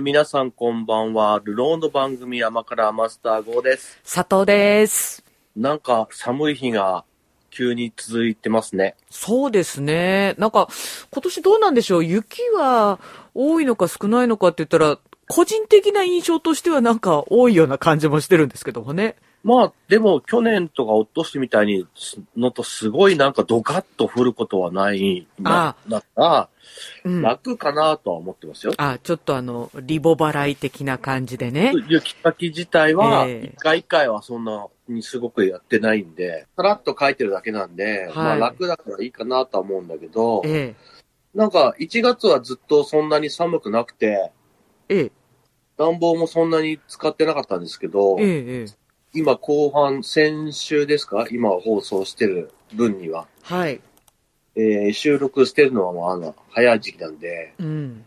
えー、皆さんこんばんは。ルローの番組山からマスター号です。佐藤です。なんか寒い日が急に続いてますね。そうですね。なんか、今年どうなんでしょう？雪は多いのか少ないのかって言ったら、個人的な印象としてはなんか多いような感じもしてるんですけどもね。まあ、でも去年とかおとしみたいにのとすごいなんかドカッと降ることはないな、だったら、うん。楽かなとは思ってますよ。あ、ちょっとあの、リボ払い的な感じでね。雪かき自体は、ええ一回一回はそんなにすごくやってないんで、さらっと書いてるだけなんで、まあ楽だからいいかなとは思うんだけど、えなんか1月はずっとそんなに寒くなくて、え、ええ、暖房もそんなに使ってなかったんですけど、え。今後半、先週ですか？今放送してる分には。はい。えー収録してるのはもうあの、早い時期なんで、うん。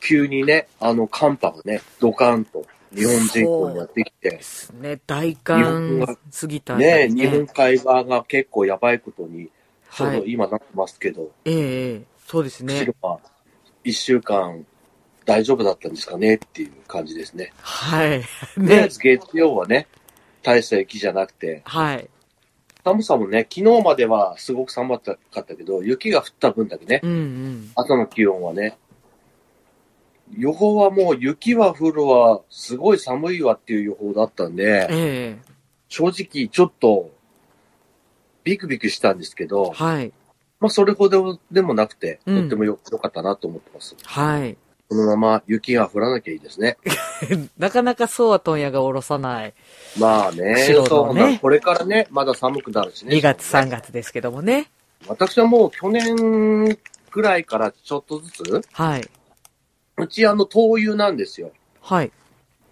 急にね、あの寒波がね、ドカンと日本全国にやってきてで、すね。大日本寒が過ぎたあたりね、日本海側が結構やばいことに、ちょうどはい。今なってますけど、ええ、ええ。そうですね釧路。は一週間大丈夫だったんですかね？っていう感じですね。はい。とりあえね。ず月曜はね、大した雪じゃなくて、はい。寒さもね、昨日まではすごく寒かったけど、雪が降った分だけね、うんうん。朝の気温はね、予報はもう雪は降るわ、すごい寒いわっていう予報だったんで、ええ。正直ちょっと、ビクビクしたんですけど、はい。まあそれほどでもなくて、うんとってもよ良かったなと思ってます。はい。このまま雪が降らなきゃいいですね。なかなかそうは問屋が下ろさない。まあね、釧路そうなこれからね、まだ寒くなるしね。2月そうね3月ですけどもね。私はもう去年くらいからちょっとずつ、はい。うちあの灯油なんですよ。はい。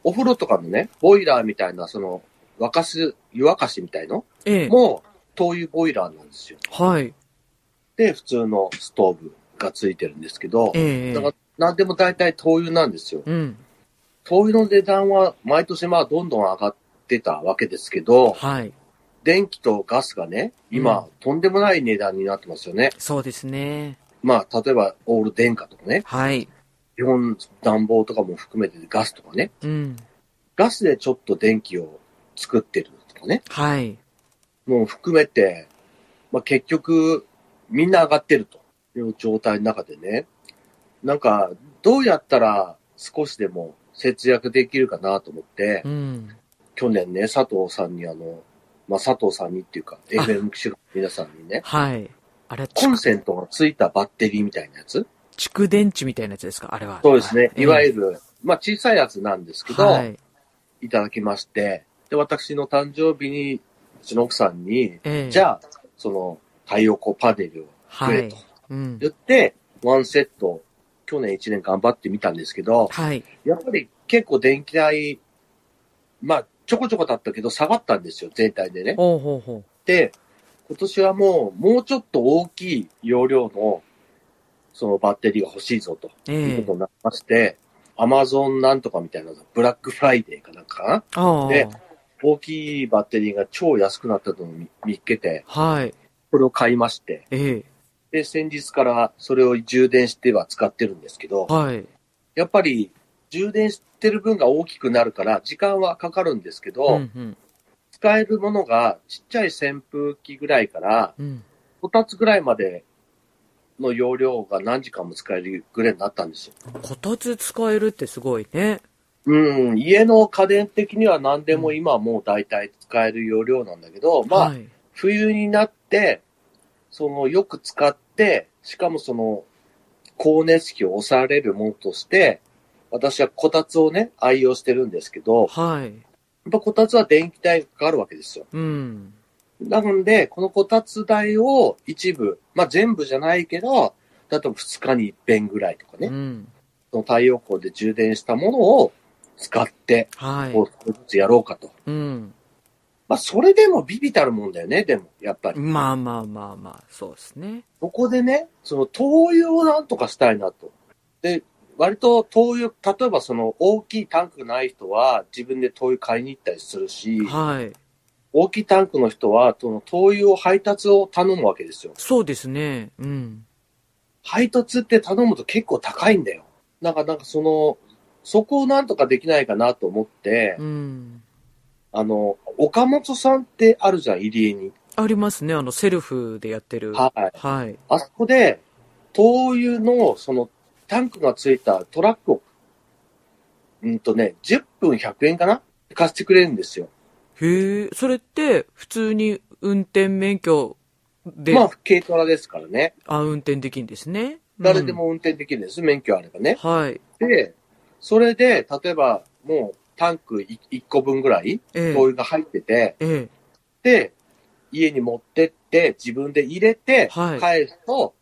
お風呂とかのね、ボイラーみたいな、その、沸かす、湯沸かしみたいの？ええ。も、灯油ボイラーなんですよ。はい。で、普通のストーブがついてるんですけど、ええだから、なんでも大体灯油なんですよ。うん。灯油の値段は毎年まあどんどん上がってたわけですけど、はい。電気とガスがね、今、うんとんでもない値段になってますよね。そうですね。まあ、例えば、オール電化とかね、はい。日本暖房とかも含めてガスとかね、うん。ガスでちょっと電気を作ってるとかね、はい。もう含めて、まあ結局、みんな上がってるという状態の中でね、なんか、どうやったら少しでも節約できるかなと思って、うん。去年ね、佐藤さんにあの、まあ佐藤さんにっていうか、FM 機種の皆さんにね、はい。あれ、コン蓄セントがついたバッテリーみたいなやつ？蓄電池みたいなやつですか？あれは。そうですね。いわゆる、る、まあ小さいやつなんですけど、はい。いただきまして、で、私の誕生日に、うちの奥さんに、ええ。じゃあ、その、太陽光パネルをくはいれと。うん。言って、ワンセット、去年1年頑張ってみたんですけど、はい。やっぱり結構電気代、まあ、ちょこちょこだったけど下がったんですよ、全体でね。ほうほうほう。で、今年はもう、もうちょっと大きい容量の、そのバッテリーが欲しいぞというええことになりまして、アマゾンなんとかみたいなの、ブラックフライデーかなんか。で大きいバッテリーが超安くなったのを見見っけて、はい。これを買いまして、ええ。で、先日からそれを充電しては使ってるんですけど、はい。やっぱり充電してる分が大きくなるから、時間はかかるんですけど、うんうん。使えるものがちっちゃい扇風機ぐらいから、うん。こたつぐらいまでの容量が何時間も使えるぐらいになったんですよ。こたつ使えるってすごいね。うん、家の家電的には何でも今はもう大体使える容量なんだけど、まあ、はい。冬になって、その、よく使って、しかもその、光熱費を抑えれるものとして、私はこたつをね、愛用してるんですけど、はい。やっぱこたつは電気代がかかるわけですよ。うん。なので、このこたつ代を一部、まあ全部じゃないけど、例えば2日に一遍ぐらいとかね、うん。その太陽光で充電したものを使って、はい。やろうかと。うん。まあそれでもビビたるもんだよね、でも、やっぱり。まあまあまあまあ、そうですね。ここでね、その灯油をなんとかしたいなと。で、割と灯油、例えばその大きいタンクがない人は自分で灯油買いに行ったりするし、はい。大きいタンクの人はその灯油を配達を頼むわけですよ。そうですね。うん。配達って頼むと結構高いんだよ。なんか、なんかその、そこをなんとかできないかなと思って、うん。あの、岡本さんってあるじゃん、入江に。ありますね。あの、セルフでやってる。はい。はい。あそこで、灯油の、その、タンクがついたトラックを、うんとね、10分100円かな？貸してくれるんですよ。へえ、それって、普通に運転免許で、まあ、軽トラですからね。あ、運転できるんですね。誰でも運転できるんです、免許あればね。はい。で、それで、例えば、もう、タンク1個分ぐらい、ええ灯油が入ってて、ええ。で、家に持ってって、自分で入れて、はい返すと、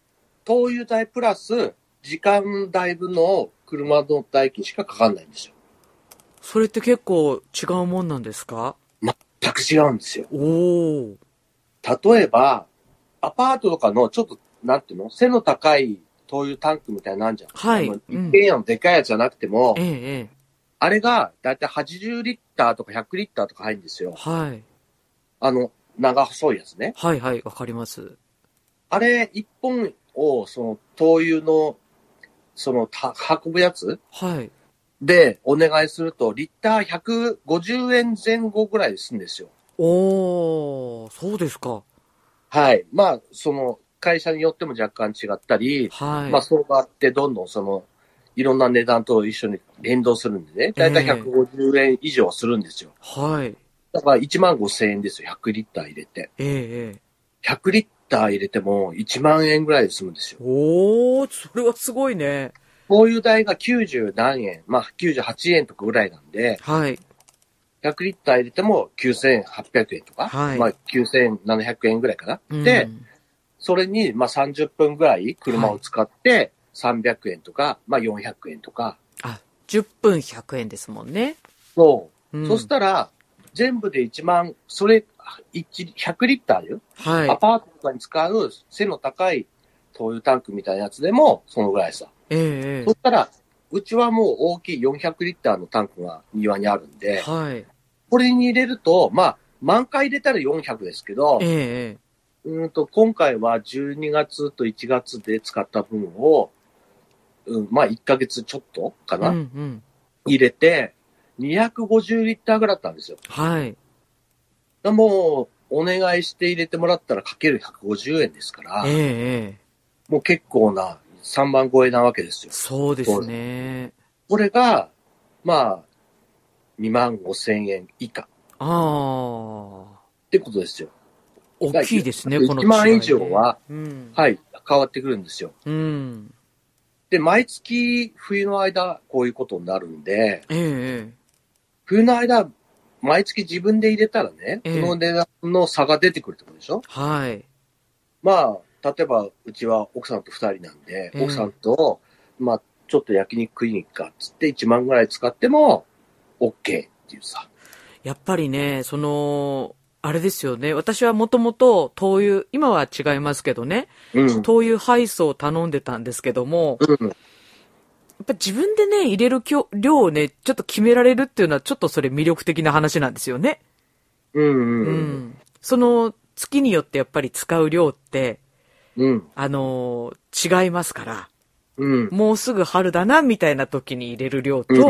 灯油代プラス、時間代分の車の代金しかかかんないんですよ。それって結構違うもんなんですか？全く違うんですよ。おお。例えば、アパートとかのちょっと、なんていうの？背の高い灯油タンクみたいなんじゃん。はい一軒家のでかいやつじゃなくても、ええ、ええ。あれがだいたい80リッターとか100リッターとか入るんですよ。はい。あの、長細いやつね。はいはい、わかります。あれ一本を、その灯油の、その、た運ぶやつ？はい。でお願いすると、リッター150円前後ぐらいでするんですよ。おー、そうですか。はい。まあ、その、会社によっても若干違ったり、はい。まあ、相場ってどんどんその、いろんな値段と一緒に連動するんでね、だいたいええ150円以上するんですよ。はい。だから1万5千円ですよ、100リッター入れて。ええ、ええ。100リッター入れても1万円ぐらいで済むんですよ。おー、それはすごいね。こういう代が90何円、まあ98円とかぐらいなんで、はい。100リッター入れても9800円とか、はいまあ9700円ぐらいかな。うんで、、それにまあ30分ぐらい車を使って300円とか、まあ400円とか、あ、10分100円ですもんね。そう。うんそしたら、全部で1万、それ、1 100リッターよ。はいア。パートとかに使う背の高い灯油タンクみたいなやつでも、そのぐらいさ。ええ、えそしたら、うちはもう大きい400リッターのタンクが庭にあるんえ。で、はい。これに入れると、まあ、満回入れたら400ですけどえ、え、えうーんと、今回は12月と1月で使った分を、うん、まあ1ヶ月ちょっとかえ。な、うんうん。入れて、250リッターぐらいだったんですよ。はい。だもう、お願いして入れてもらったらかける150円ですからええ、、ええ。もう結構な3万超えなわけですよ。そうですね。これが、まあ、2万5千円以下っああ。てことですよ。大きいですね、1この万違い以上は、うん。はい、変わってくるんですよ。うん。で、毎月冬の間、こういうことになるんで、ええ、え冬の間、毎月自分で入れたらね、ええこの値段の差が出てくるってことでしょ？え。はい。まあ、例えば、うちは奥さんと二人なんで、ええ奥さんと、まあ、ちょっと焼肉食いに行くかっつって1万ぐらい使っても、OK っていうさ。やっぱりね、その、あれですよね。私はもともと灯油、今は違いますけどね、うん。灯油配送を頼んでたんですけども、うん。やっぱ自分でね、入れる量量をね、ちょっと決められるっていうのはちょっとそれ魅力的な話なんですよね。うん。う。うんん。その月によってやっぱり使う量って、うん。あのー違いますから。うん。もうすぐ春だな、みたいな時に入れる量と、うん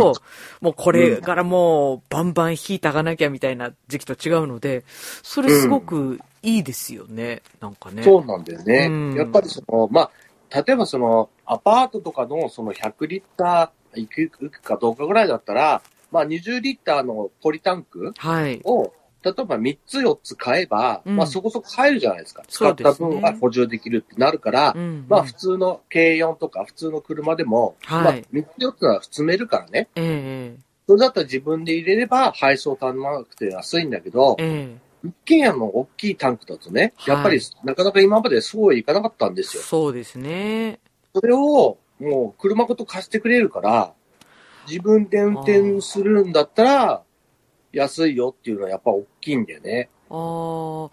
もうこれからもうバンバン火たかなきゃみたいな時期と違うので、それすごくいいですよね、なんかね。そうなんだよね。うんやっぱりその、まあ、例えばその、アパートとかのその100リッター行く行くかどうかぐらいだったら、まあ20リッターのポリタンクはい。を、例えば3つ4つ買えば、うんまあそこそこ入るじゃないですか。使った分が補充できるってなるから、うんまあ普通の軽4とか普通の車でも、はいまあ3つ4つは積めるからね。ええそれだったら自分で入れれば配送頼まなくて安いんだけど、ええ一軒家の大きいタンクだとね、やっぱりはいなかなか今までそういかなかったんですよ。そうですね。それをもう車ごと貸してくれるから、自分で運転するんだったら、安いよっていうのはやっぱ大きいんだよね。ああ、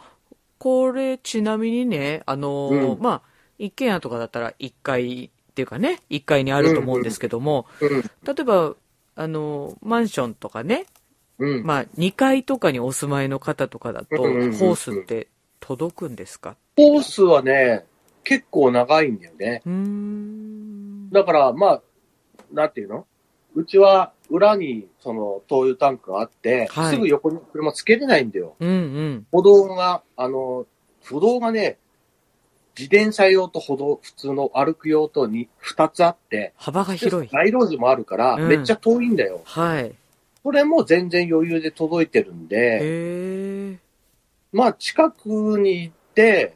これちなみにね、あのーうんまあ、一軒家とかだったら1階っていうかね、1階にあると思うんですけども、うん。例えば、あのーマンションとかね、うん。まあ、2階とかにお住まいの方とかだと、ホうんうんうんうんースって届くんですか？コースはね、結構長いんだよね。うーん。だから、まあ、なんていうの？うちは裏にその灯油タンクがあって、はいすぐ横に車つけれないんだよ。うんうん。歩道が、あの、歩道がね、自転車用と歩道、普通の歩く用とに二つあって、幅が広い。街路樹もあるから、うんめっちゃ遠いんだよ。はい。これも全然余裕で届いてるんで。まあ近くに行って、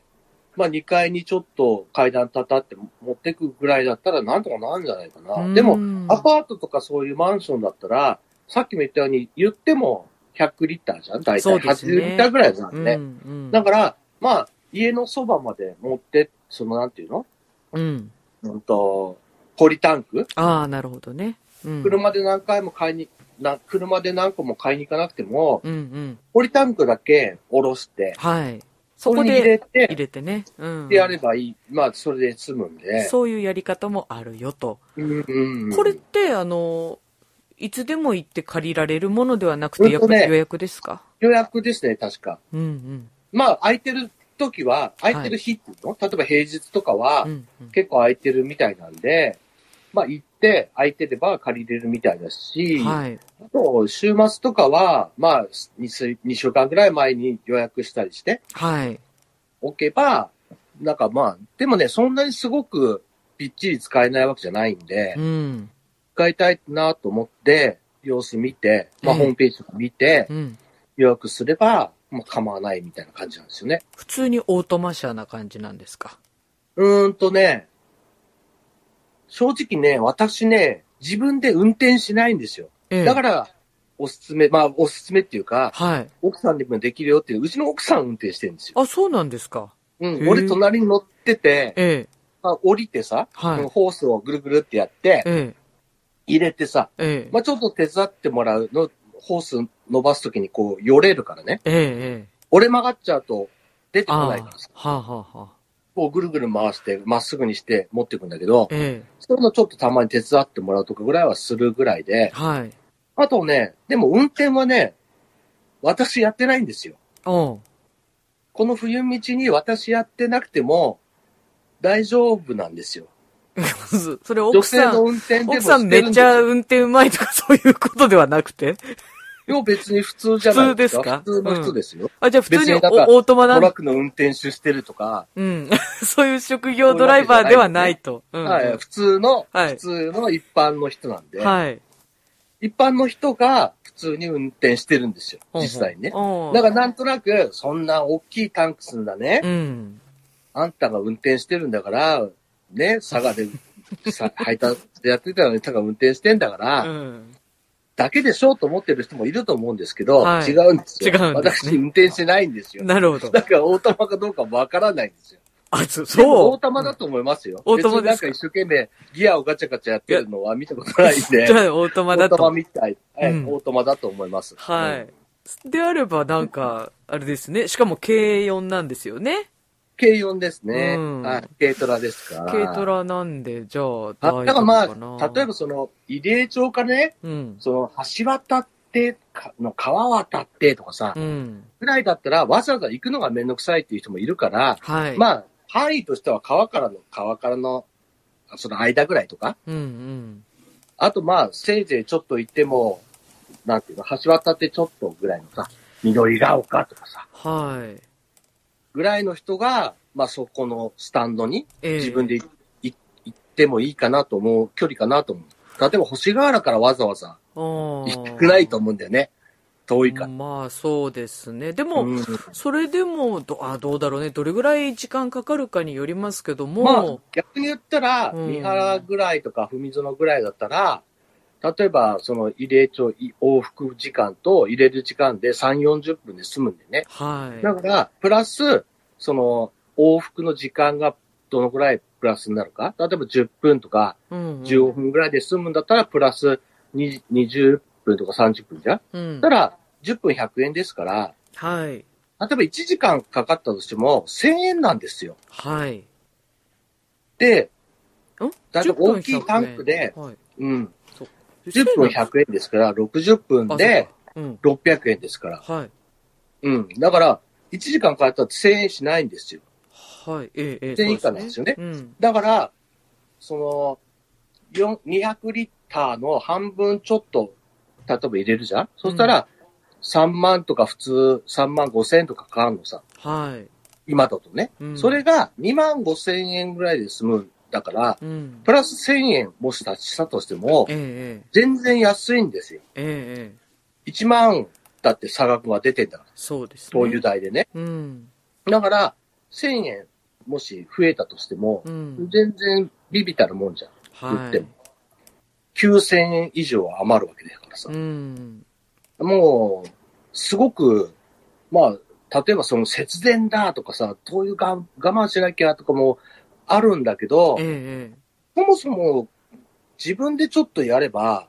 まあ2階にちょっと階段たたって持ってくぐらいだったらなんとかなるんじゃないかな。でも、もアパートとかそういうマンションだったら、さっきも言ったように言っても100リッターじゃん？大体そうですね80リッターぐらいじゃうんね。んだから、まあ、家のそばまで持って、そのなんていうの？うん。うんと、ポリタンク、ああ、なるほどね。うん。車で何回も買いに、な車で何個も買いに行かなくても、うんうん。ポリタンクだけ下ろして、はい。そこそこに入れでて、入れてね。うん。でやればいい。まあ、それで済むんで。そういうやり方もあるよと。うんうんこれって、あの、いつでも行って借りられるものではなくて、やっぱり予約ですか？予約ですね、確か。うんうん。まあ、空いてる時は、空いてる日っていうの、例えば平日とかは結構空いてるみたいなんで、まあ、行って、空いてれば借りれるみたいだし、はい。あと、週末とかは、まあ2、2週間ぐらい前に予約したりしてはい。おけば、なんかまあ、でもね、そんなにすごくびっちり使えないわけじゃないんで、うん。使いたいなと思って、様子見て、まあ、うんホームページとか見て、うん。予約すれば、まあ、構わないみたいな感じなんですよね。普通にオートマ車な感じなんですか？うーんとね、正直ね、私ね、自分で運転しないんですよ。ええ。、だからら、おすすめ、まあ、おすすめっていうか、はい。奥さんでもできるよっていう、うちの奥さん運転してるんですよ。あ、そうなんですか。うん、俺隣に乗ってて、ええ。まあ、降りてさ、はいうんホースをぐるぐるってやって、ええ。入れてさ、ええ。まあ、ちょっと手伝ってもらうの、ホース伸ばすときにこう、よれるからね。ええ。ええ。俺曲がっちゃうと、出てこあないからさ、あ。はあ、はあ、はあ。こうぐるぐる回して、まっすぐにして持っていくんだけど、ええ。そういうのちょっとたまに手伝ってもらうとかぐらいはするぐらいで、はい。あとね、でも運転はね、私やってないんですよ。おう。この冬道に私やってなくても大丈夫なんですよ。それ女性の奥さん、運転でも奥さんめっちゃ運転うまいとかそういうことではなくて？ですよ。別に普通じゃないですか。普通ですか？普通の人ですよ。あ、じゃあ普通にオートマなん？トラックの運転手してるとか、うん。そういう職業ドライバーではないと。うんはい、普通の、はい普通の一般の人なんで、はい。一般の人が普通に運転してるんですよ、実際にね。だからなんとなく、そんな大きいタンクスんだね、うん。あんたが運転してるんだから、ね、佐賀で さ配達でやってたのに、たが運転してんだから、うん。だけでしょうと思ってる人もいると思うんですけど、はい違うんですよ。違うんですね私運転してないんですよ。なるほど。だからオートマかどうかわからないんですよ。あ、そう。オートマだと思いますよ。オートマですなんか一生懸命ギアをガチャガチャやってるのは見たことないんで。じゃあ、オートマだオートマと。みたい。はいうんオートマだと思います。うんはい。であれば、なんか、あれですね。しかも軽4なんですよね。軽4ですね。うんはい。軽トラですから。軽トラなんで、じゃあ、あ大だ丈夫からまかな。あ、例えばその、入江町からね、うん。その、橋渡って、かの川渡ってとかさ、うん。ぐらいだったらわざわざ行くのがめんどくさいっていう人もいるから、はい。まあ、範囲としては川からの、川からの、その間ぐらいとか、うんうん。あとまあ、せいぜいちょっと行っても、なんていうの、橋渡ってちょっとぐらいのさ、緑が丘とかさ、はい。ぐらいの人が、まあそこのスタンドにええ自分でいい行ってもいいかなと思う、距離かなと思う。例えば星ヶ原からわざわざ行くないと思うんだよね。遠いから。まあ、そうですね。でも、うんそれでもどあ、どうだろうね。どれぐらい時間かかるかによりますけども、まあ、逆に言ったら、うん三原ぐらいとか文園ぐらいだったら、例えば、その入れ帳、い往復時間と入れる時間で3、40分で済むんでね。はい。だから、プラス、その、往復の時間がどのぐらいプラスになるか。例えば10分とかうんうん15分ぐらいで済むんだったら、プラスに20分とか30分じゃんうんたら、10分100円ですから、はい。例えば1時間かかったとしても1000円なんですよ。はい。で、ん？だいたい10分大きいタンクで、100円はい、うん、10分100円ですから、60分でうん。600円ですから。はい。うん。だから、1時間かかったら1000円しないんですよ。はい。ええ、ええ。で以下なんですよねうん。だから、その、4 200リッターの半分ちょっと、例えば入れるじゃん？そしたら、3万とか普通3万5千円とかかかるのさ。はい。今だとね。うんそれが2万5千円ぐらいで済むんだから、うん。プラス1000円もししたとしてもえ、え全然安いんですよ。えええええ1万だって差額が出てんだから、そうですね。灯油代でね。うん。だから、1000円もし増えたとしてもう、ん。全然ビビたるもんじゃん。言はいっても。。9000円以上は余るわけだからさう。ん。もう、すごく、まあ、例えばその節電だとかさ、灯油が我慢しなきゃとかもあるんだけどえ、ええそもそも自分でちょっとやれば、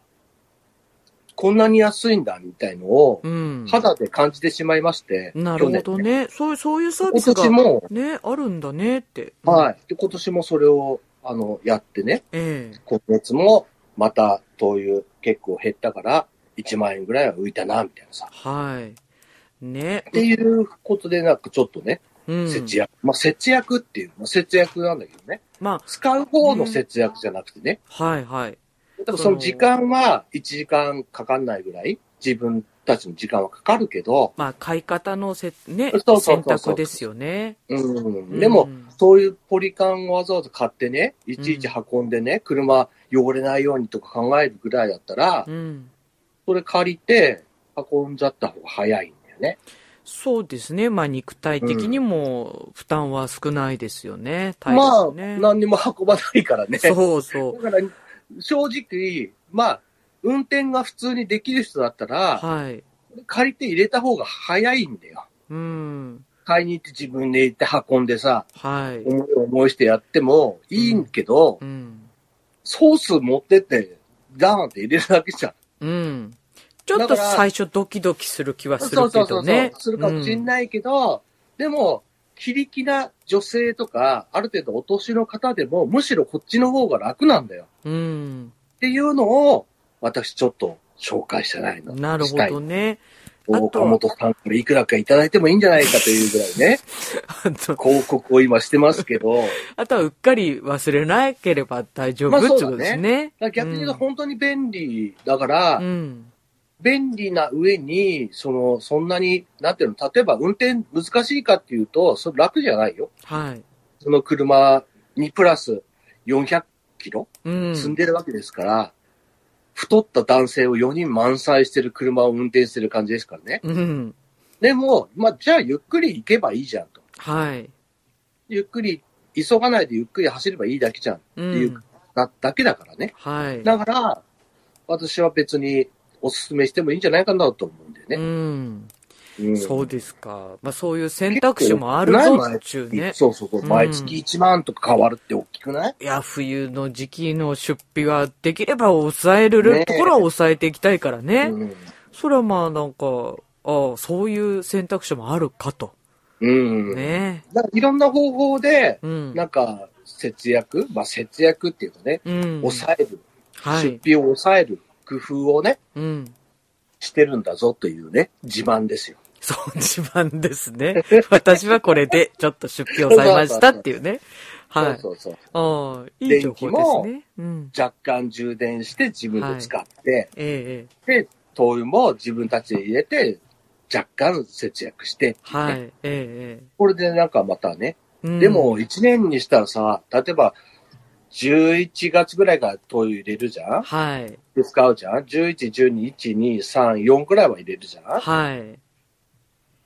こんなに安いんだみたいのを。肌で感じてしまいまして、なるほどね。ね。そういう、そういうサービ今スが年も、ね、あるんだねって。はい。で、今年もそれを、あの、やってね、ええ今月もまた灯油結構減ったから、1万円ぐらいは浮いたな、みたいなさ。はい。ね。っていうことで、なんかちょっとね、うん。節約。まあ、節約っていう、まあ、節約なんだけどね。ま使う方の節約じゃなくてね。あ、はいはい。だからその時間は1時間かかんないぐらい、自分たちの時間はかかるけど、まあ、買い方のせ、ねそうそうそう、そう選択ですよね。うん。でも、うんそういうポリカンをわざわざ買ってね、いちいち運んでね、車汚れないようにとか考えるぐらいだったら、うん。それ借りて運んじゃった方が早いんだよね。そうですね。まあ、肉体的にも負担は少ないですよね。体まあ。何にも運ばないからね。そうそう。だから、正直、まあ、運転が普通にできる人だったら、はい。借りて入れた方が早いんだよ。うん。買いに行って自分で行って運んでさ、はい。思い思いしてやってもいいんけど、うん。ソース持ってって、ダーンって入れるだけじゃん。うん。ちょっと最初ドキドキする気はするそうそうそうそう、けどね。するかもしれないけど、でも、非力な女性とか、ある程度お年の方でも、むしろこっちの方が楽なんだよ。うん。うん。っていうのを、私ちょっと紹介してないの。なるほどね。岡本さんからいくらかいただいてもいいんじゃないかというぐらいね、広告を今してますけど、あとはうっかり忘れなければ大丈夫まあってことですね。ら逆に言うと本当に便利だから、うん。便利な上に、その、そんなに、なんていうの、例えば運転難しいかっていうと、それ楽じゃないよ。はい。その車にプラス400キロうん。積んでるわけですから、太った男性を4人満載してる車を運転してる感じですからね。うん。でも、まあ、じゃあゆっくり行けばいいじゃんと。はい。ゆっくり、急がないでゆっくり走ればいいだけじゃん。うっていうだだけだからね。はい。だから、私は別にお勧めしてもいいんじゃないかなと思うんだようね。ん。うんそうですか。まあそういう選択肢もあるぞっちゅうね。そうそうそう。うん毎月1万とか変わるって大きくない？いや、冬の時期の出費はできれば抑えれるところは抑えていきたいからね。うん。それはまあなんか、ああ、そういう選択肢もあるかと。うん。ねだいろんな方法で、うん。なんか、節約？まあ節約っていうかね、うん。抑える、はい。出費を抑える工夫をね、うん。してるんだぞというね、自慢ですよ。そう、自慢ですね。私はこれでちょっと出費を抑えましたっていうね。はい。そうそうそう。ああ、いい情報ですね。うん。若干充電して自分で使って、ええええ。で、灯油も自分たちで入れて、若干節約してはい。えええこれでなんかまたね、でも、1年にしたらさ、例えば、11月ぐらいから灯油入れるじゃん？はい。で使うじゃん ?11、12、1、2、3、4ぐらいは入れるじゃん？はい。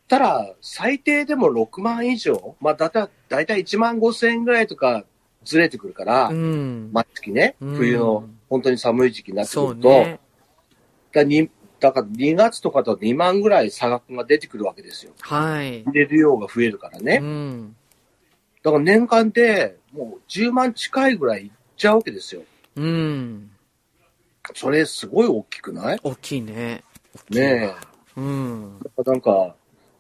たら、最低でも6万以上まあ、だた、だいたい1万5千円ぐらいとかずれてくるから、うん。毎月ね、うん冬の本当に寒い時期になってくそうると、ね。だにだから2月とかと2万ぐらい差額が出てくるわけですよ。はい。入れる量が増えるからうね。ん。だから年間でもう10万近いぐらいいっちゃうわけですよ。うん。それすごい大きくない？大きいね。いねうん。え。なんか、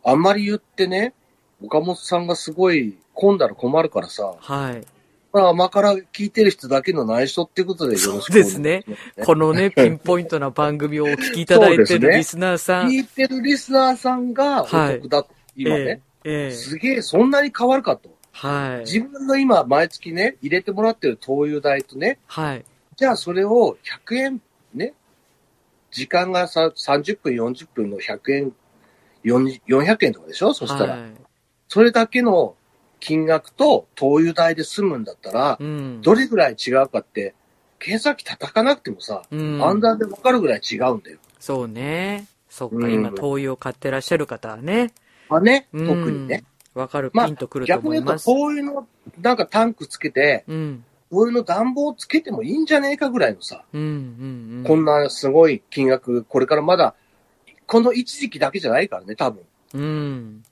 あんまり言ってね、岡本さんがすごい混んだら困るからさ、はい。まあ、甘から聞いてる人だけの内緒ってことでよろしくそうですねお願いしますこのね、ピンポイントな番組をお聞きいただいてそうですねるリスナーさん。聞いてるリスナーさんがおはい得だ、今ね、ええ。ええ。すげえ、そんなに変わるかと。はい。自分の今、毎月ね、入れてもらってる灯油代とね、はい。じゃあそれを100円、ね、時間がさ30分、40分の100円、4 400円とかでしょ？そしたら、はいそれだけの金額と灯油代で済むんだったら、うん。どれぐらい違うかって、計算機叩かなくてもさ、うん暗算でわかるぐらい違うんだよ。そうね。そっか、うん今、灯油を買ってらっしゃる方はね。まあね、うん特にね。。わかる、まあピンとくると逆に言うと、思います。灯油のなんかタンクつけて、うん。灯油の暖房つけてもいいんじゃねえかぐらいのさ、うん、うん、うん。こんなすごい金額、これからまだ、この一時期だけじゃないからね、多分。うん。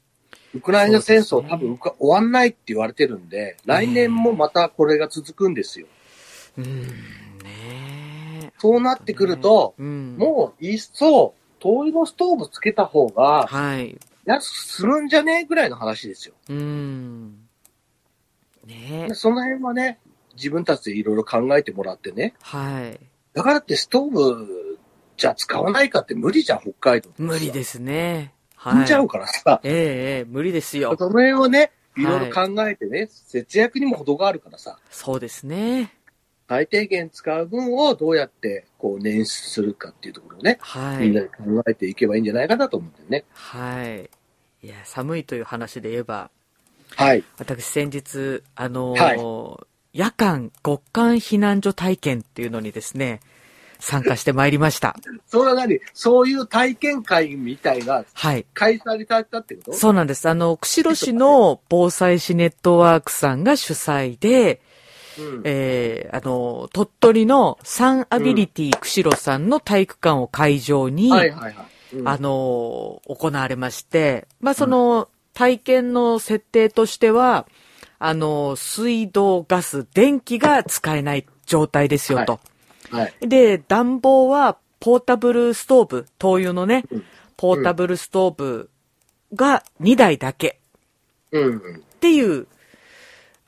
ウクライナ戦争、ね多分終わんないって言われてるんで、来年もまたこれが続くんですよ。うん。ねえ。そうなってくると、うん。もういっそ、灯油のストーブつけた方がはい。安く済むんじゃねえぐらいの話ですよ。うん。ねえ。その辺はね、自分たちでいろいろ考えてもらってね。はい。だからってストーブじゃ使わないかって無理じゃん、北海道。無理ですね。死はい。んじゃうからさ。ええええ無理ですよ。その辺をね、はいいろいろ考えてね、節約にも程があるからさ、そうですね。最低限使う分をどうやってこう捻出するかっていうところをね、はい。みんなで考えていけばいいんじゃないかなと思うんだよね。はい。いや、寒いという話で言えば、はい。私先日、あのー夜間極寒避難所体験っていうのにですね、参加してまいりました。それは何？そういう体験会みたいなはい。開催されたってこと？そうなんです。あの、釧路市の防災市ネットワークさんが主催で、うん。えー、あの、鳥取のサンアビリティ釧路さんの体育館を会場に、はいはいはい。うんあの、行われまして、まあ、その、体験の設定としては、あの、水道、ガス、電気が使えない状態ですよと。はい。で、暖房は、ポータブルストーブ、灯油のねうん、ポータブルストーブが2台だけ。っていう、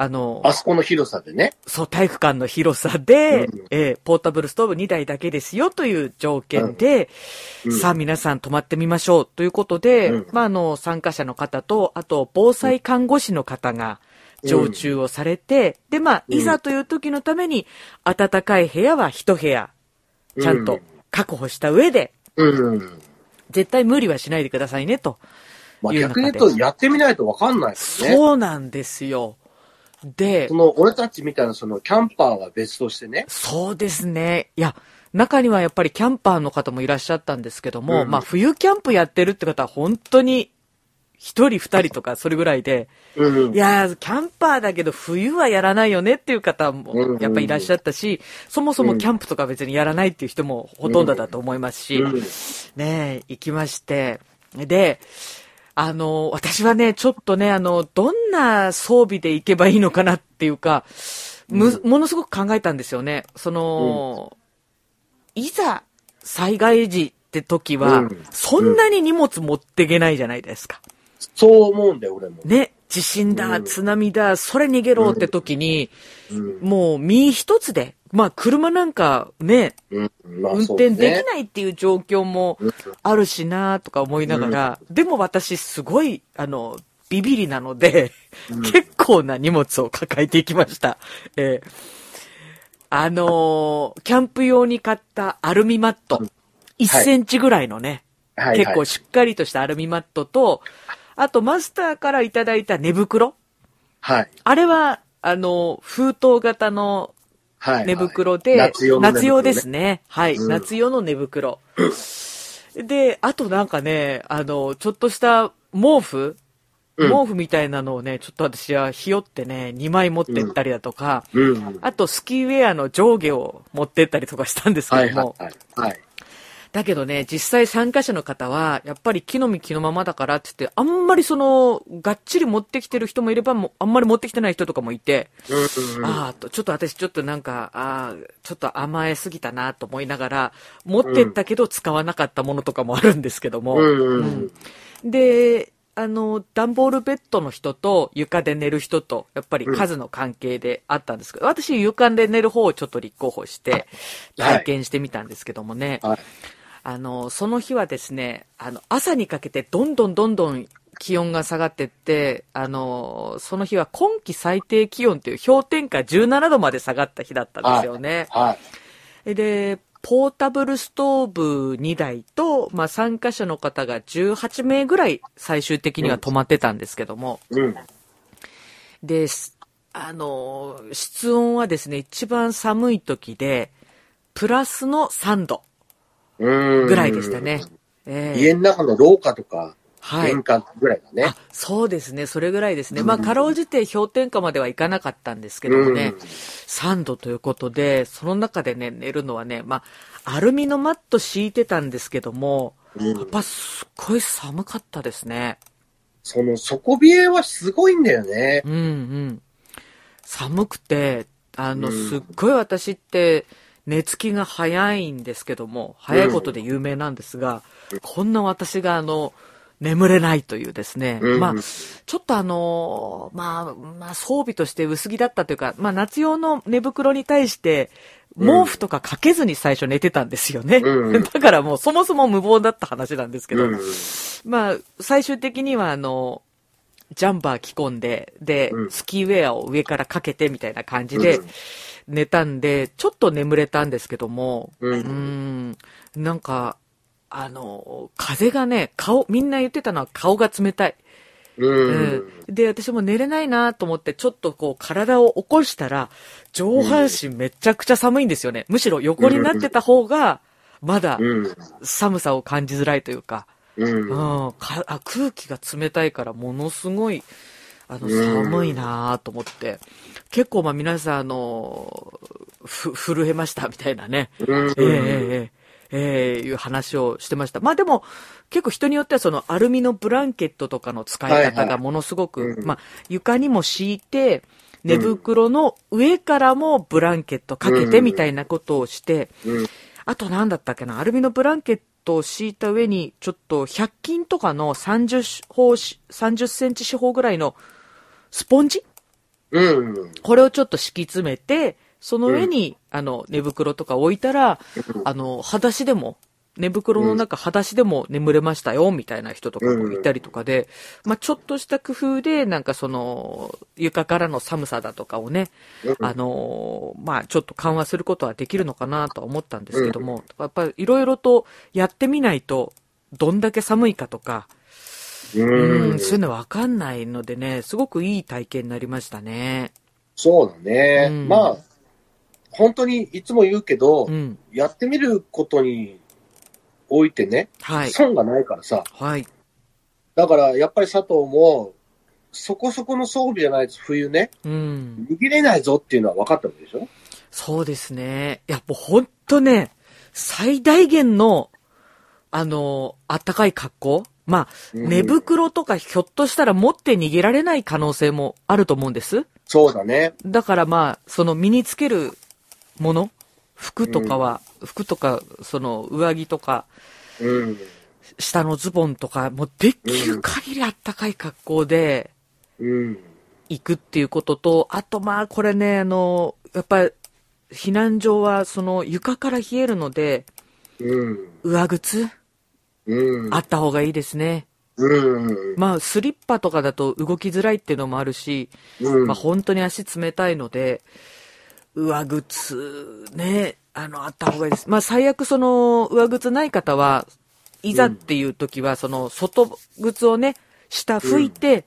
あの、あそこの広さでね。そう、体育館の広さで、うんえーポータブルストーブ2台だけですよという条件で、うんさあ皆さん泊まってみましょうということで、うんまあ、あの、参加者の方と、あと、防災看護師の方が常駐をされて、で、まあ、うんいざという時のために、暖かい部屋は一部屋、ちゃんと確保した上で。絶対無理はしないでくださいね、と。まあ逆に言うと、やってみないとわかんないですね。そうなんですよ。でそ、の、俺たちみたいな、その、キャンパーは別としてね。そうですね。いや、中にはやっぱりキャンパーの方もいらっしゃったんですけども、うんまあ冬キャンプやってるって方は本当に一人二人とかそれぐらいで、うんいやー、キャンパーだけど冬はやらないよねっていう方もうんやっぱりいらっしゃったし、そもそもキャンプとか別にやらないっていう人もほとんどだと思いますし、うん。ねえ、行きまして。で、あの、私はね、ちょっとね、あの、どんな装備で行けばいいのかなっていうか、む、ものすごく考えたんですよね。その、いざ災害時って時は、うんそんなに荷物持っていけないじゃないですか。そう思うんだよ、俺も。ね、地震だ、うん。津波だ、それ逃げろって時に、うん。もう身一つで、まあ車なんかね、うん。まあ運転できねないっていう状況もうん。あるしなとか思いながら、でも私すごい、あの、ビビりなので、うん。結構な荷物を抱えていきました。えーあのーキャンプ用に買ったアルミマット、うん。1センチぐらいのね、はい。はい。結構しっかりとしたアルミマットと、あとマスターからいただいた寝袋。はい。あれは、あの、封筒型のはい。寝袋で、夏用の寝袋ねですね。はい、うん夏用の寝袋。で、あとなんかね、あの、ちょっとした毛布、うん毛布みたいなのをね、ちょっと私はひよってね、2枚持ってったりだとか、うん。あとスキーウェアの上下を持ってったりとかしたんですけはいども、はいはい。はい。だけどね、実際参加者の方は、やっぱり木の実木のままだからって言って、あんまりその、がっちり持ってきてる人もいれば、あんまり持ってきてない人とかもいて、うん。ああ、と、ちょっと私ちょっとなんか、ああ、ちょっと甘えすぎたなと思いながら、持ってったけど使わなかったものとかもあるんですけども。うん。で、あの、段ボールベッドの人と床で寝る人と、やっぱり数の関係であったんですけど、私床で寝る方をちょっと立候補して、体験してみたんですけどもね。はい。あの、その日はですね、あの、朝にかけてどんどんどんどん気温が下がってって、あの、その日は今季最低気温っていう氷点下17度まで下がった日だったんですよね。はい。で、ポータブルストーブ2台と、まあ、参加者の方が18名ぐらい最終的には泊まってたんですけども。うん。で、すあの、室温はですね、一番寒い時で、プラスの3度うん。ぐらいでしたね。。ええ家の中の廊下とか、はい。玄関ぐらいだねあ。そうですね、それぐらいですね。まあ、かろうじて氷点下まではいかなかったんですけどもね、3度ということで、その中でね、寝るのはね、まあ、アルミのマット敷いてたんですけども、うんやっぱすっごい寒かったですね。その底冷えはすごいんだよね。うんうん。寒くて、あの、うんすっごい私って、寝つきが早いんですけども、早いことで有名なんですが、こんな私があの、眠れないというですね、うん。まあ、ちょっとあの、まあ、まあ、装備として薄着だったというか、まあ、夏用の寝袋に対して、毛布とかかけずに最初寝てたんですよね。うん。だからもうそもそも無謀だった話なんですけど、うん。まあ、最終的には、あの、ジャンバー着込んで、で、うん。スキーウェアを上からかけてみたいな感じでうん寝たんで、ちょっと眠れたんですけども、うんーん、なんか、あの、風がね、顔、みんな言ってたのは顔が冷たい。う。うんで、私も寝れないなと思って、ちょっとこう体を起こしたら、上半身めちゃくちゃ寒いんですよね。むしろ横になってた方が、まだうん。寒さを感じづらいというか、うん。うん、かあ空気が冷たいからものすごいあのうん寒いなと思って、結構まあ皆さんあのふ震えましたみたいなね、うん。ええええええいう話をしてました。まあでも結構人によってはそのアルミのブランケットとかの使い方がものすごく、はいはいうんまあ床にも敷いて寝袋の上からもブランケットかけてみたいなことをして、うん。あと何だったっけな、アルミのブランケットを敷いた上に、ちょっと100均とかの30方し、30センチ四方ぐらいのスポンジうん。これをちょっと敷き詰めて、その上に、あの、寝袋とか置いたら、あの、裸足でも、寝袋の中裸足でも眠れましたよ、みたいな人とかもいたりとかで、まあちょっとした工夫で、なんかその、床からの寒さだとかをね、あのーまあちょっと緩和することはできるのかなとは思ったんですけども、やっぱりいろいろとやってみないと、どんだけ寒いかとか、ううん、ん。そういうのわかんないのでね、すごくいい体験になりましたね。そうだね。うんまあ、本当にいつも言うけど、うん。やってみることにおいてね、はい。損がないからさ。はい。だから、やっぱり佐藤も、そこそこの装備じゃないと冬ね、うん。逃げれないぞっていうのは分かったわけでしょ？そうですね。いや、もうほんとね、最大限の、あの、あったかい格好まあ、うん寝袋とかひょっとしたら持って逃げられない可能性もあると思うんです。そうだね。だからまあ、その身につけるもの服とかは、服とか、その上着とか、うん。下のズボンとか、もうできる限りあったかい格好でうん。行くっていうことと、あとまあこれね、あの、やっぱり避難所はその床から冷えるので、うん。上靴うん。あった方がいいですね。うん。まあスリッパとかだと動きづらいっていうのもあるし、うん。まあ本当に足冷たいので、上靴ね、あの、あった方がいいです。まあ最悪その上靴ない方は、いざっていう時は、その外靴をね、下拭いて、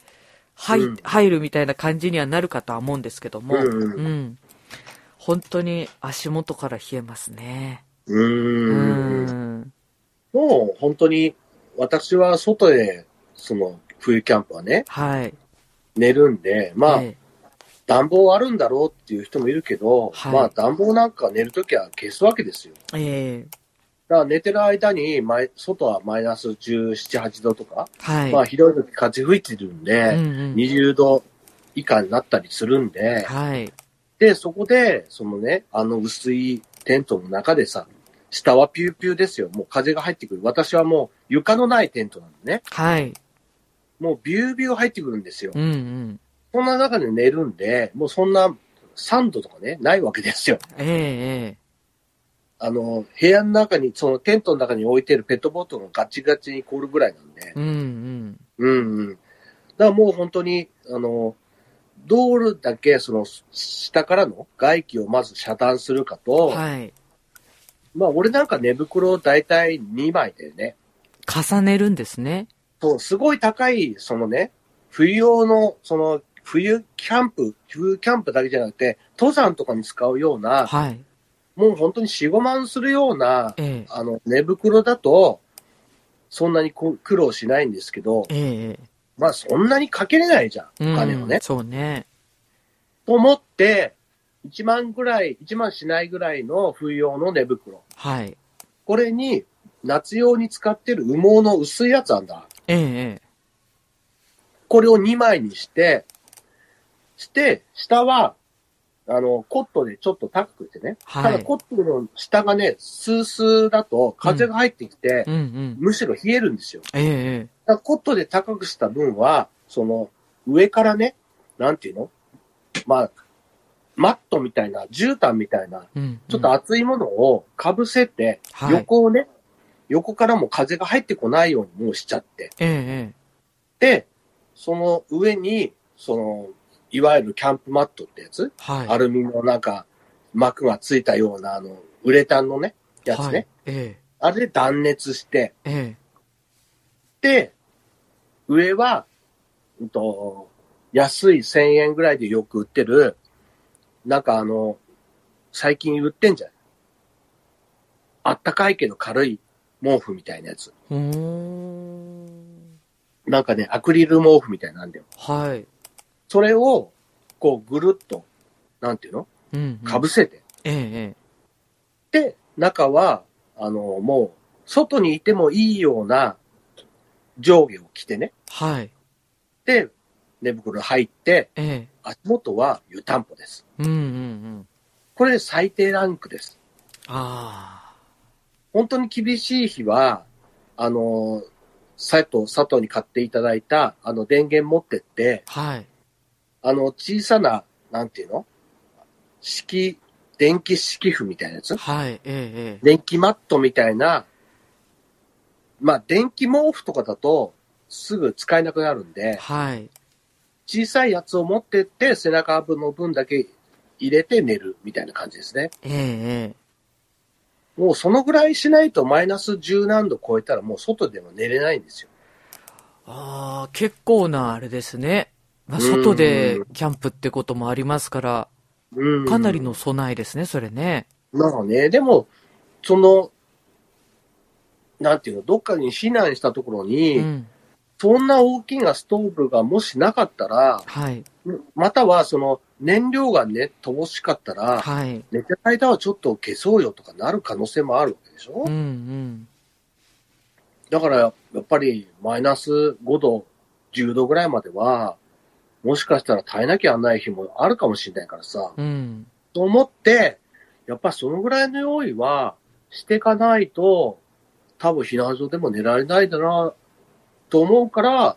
入うん入るみたいな感じにはなるかとは思うんですけども、うんうん。本当に足元から冷えますね。う。うんん。もう本当に、私は外で、その、冬キャンプはね、はい。寝るんで、まあ、え暖房あるんだろうっていう人もいるけど、はいまあ暖房なんか寝るときは消すわけですよ。ええだから寝てる間に外はマイナス17、8度とか、えはい。まあ広い時風吹いてるんで、うんうん20度以下になったりするんで、はい。で、そこで、そのね、あの薄いテントの中でさ、下はピューピューですよ。もう風が入ってくる。私はもう床のないテントなんでね。はい。もうビュービュー入ってくるんですよ。うんうん。そんな中で寝るんで、もうそんな3度とかね、ないわけですよ。えええあの、部屋の中に、そのテントの中に置いてるペットボトルがガチガチに凍るぐらいなんでえ。うんうん。うんうん。だからもう本当に、あの、どれだけその下からの外気をまず遮断するかと、はい。まあ、俺なんか寝袋だいたい2枚でね。重ねるんですね。そう、すごい高い、そのね、冬用の、その、冬キャンプ、冬キャンプだけじゃなくて、登山とかに使うような、はい。もう本当に4、5万するような、ええあの、寝袋だと、そんなにこ苦労しないんですけど、えええまあそんなにかけれないじゃん、えお金をねうん。そうね。と思って、1万ぐらい、1万しないぐらいの冬用の寝袋。はい。これに、夏用に使ってる羽毛の薄いやつあんだ。ええええこれを2枚にして、して、下は、あの、コットでちょっと高くてね。はいただコットの下がね、スースーだと風が入ってきて、うんうん。むしろ冷えるんですよ。えええだからコットで高くした分は、その、上からね、なんていうの？まあ、マットみたいな、絨毯みたいな、えうん。ちょっと厚いものをかぶせて、はい横をね、横からも風が入ってこないようにもうしちゃって。えええで、その上に、その、いわゆるキャンプマットってやつ、えはい。アルミのなんか、膜がついたような、あの、ウレタンのね、やつね。はい。えあれで断熱して、ええで、上は、うんと、安い1000円ぐらいでよく売ってる、なんかあの、最近売ってんじゃん。あったかいけど軽い毛布みたいなやつ。えうーん。なんかね、アクリル毛布みたいなんだよ。はい。それを、こうぐるっと、なんていうの？うんうん。かぶせて。えええで、中は、あの、もう、外にいてもいいような上下を着てね。えはい。で、寝袋入って、ええ足元は湯たんぽです。うんうんうん。これ最低ランクです。あ本当に厳しい日は、あの、佐藤、佐藤に買っていただいた、あの、電源持ってって、あ。はい。あの、小さな、なんていうの？式、電気式譜みたいなやつ？はい。えええ電気マットみたいな、まあ、電気毛布とかだと、すぐ使えなくなるんえで、はい。小さいやつを持ってって、背中部の分だけ入れて寝るみたいな感じですね。えええもうそのぐらいしないとマイナス10何度超えたらもう外では寝れないんですよ。ああ、結構なあれですね。まあ、うん外でキャンプってこともありますから、うん。かなりの備えですね、それね。なんかね、でも、その、なんていうの、どっかに避難したところに、うん。そんな大きなストーブがもしなかったら、はい。またはその燃料がね、乏しかったら、はい。寝てる間はちょっと消そうよとかなる可能性もあるわけでしょ、うんうん。だから、やっぱりマイナス5度、10度ぐらいまでは、もしかしたら耐えなきゃならない日もあるかもしれないからさ、うん。と思って、やっぱそのぐらいの用意はしていかないと、多分避難所でも寝られないだな、と思うから、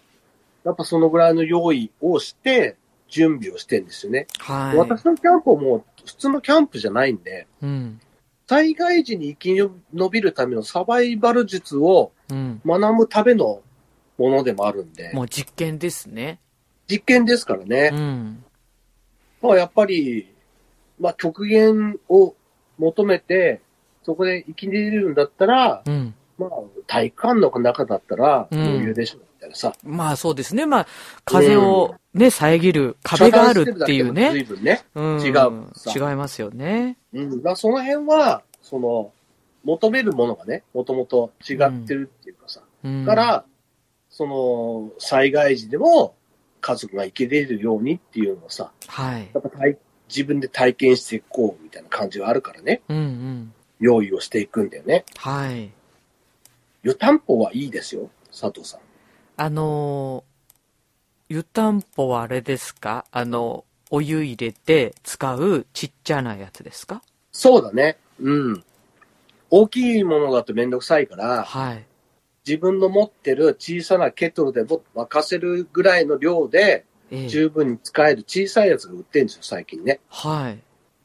やっぱそのぐらいの用意をして、準備をしてんですよね。はい。私のキャンプはもう普通のキャンプじゃないんで、うん。災害時に生き延びるためのサバイバル術をうん。学ぶためのものでもあるんで、もう実験ですね。実験ですからね。うん。まあやっぱり、まあ極限を求めて、そこで生きれるんだったら、うん。まあ体育館の中だったらうん余裕でしょ、みたいなさ。まあそうですね。まあ、風をね、遮る壁があるっていうね。随分ね。うん。違うさ違いますよね。うん。まあその辺は、その、求めるものがね、もともと違ってるっていうかさ。うん。から、その、災害時でも家族が生きれるようにっていうのをさ、はい。やっぱ体自分で体験していこうみたいな感じがあるからね、うんうん。用意をしていくんだよね。はい。湯たんぽはいいですよ、佐藤さん。あのー、湯たんぽはあれですか？あの、お湯入れて使うちっちゃなやつですか？そうだね。うん。大きいものだとめんどくさいから、はい。自分の持ってる小さなケトルでも沸かせるぐらいの量でええ十分に使える小さいやつが売ってるんですよ、最近ね。はい。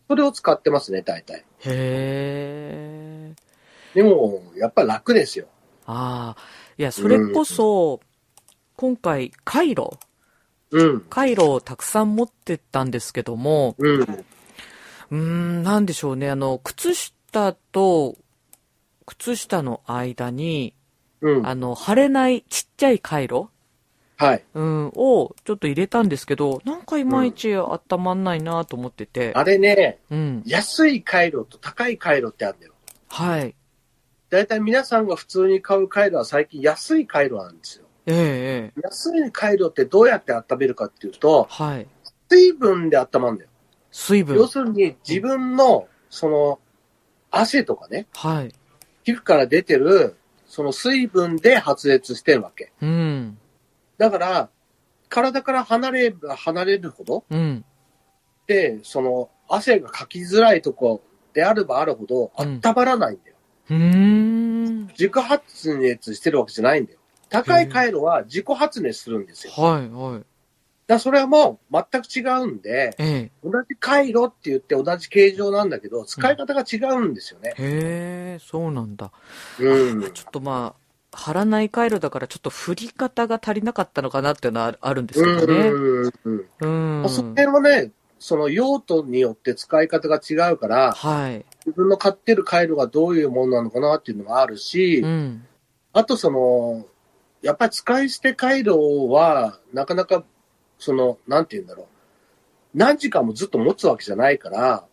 それを使ってますね、大体。へえ。でも、やっぱ楽ですよ。ああ。いや、それこそ、今回、カイロ。うん。カイロをたくさん持ってったんですけども、うん。うーん、なんでしょうね。あの、靴下と靴下の間に、うん。あの、貼れないちっちゃい回路はい。うん、をちょっと入れたんですけど、なんかいまいち温まんないなと思ってて。あれね、うん。安い回路と高い回路ってあるんだよ。はい。だいたい皆さんが普通に買う回路は最近安い回路なんですよ。ええええ安い回路ってどうやって温めるかっていうと、はい。水分で温まるんだよ。水分要。するに自分の、その、汗とかね、はい。皮膚から出てる、その水分で発熱してるわけ。うん。だから、体から離れれば離れるほど、うん。で、その、汗がかきづらいとこであればあるほど、うん温まらないんだよ。うーん。自己発熱してるわけじゃないんだよ。高い回路は自己発熱するんですよ。はい、はい。らそれはもう全く違うんで、ええ同じ回路って言って同じ形状なんだけど、使い方が違うんですよね。へえ、そうなんだ。うん。ちょっとまあ、貼らない回路だからちょっと振り方が足りなかったのかなっていうのはあるんですけどね。うんうんうん。その辺はね、その用途によって使い方が違うから、はい。自分の買ってる回路がどういうものなのかなっていうのがあるし、うん。あとその、やっぱり使い捨て回路は、なかなか、その、なんて言うんだろう。何時間もずっと持つわけじゃないから、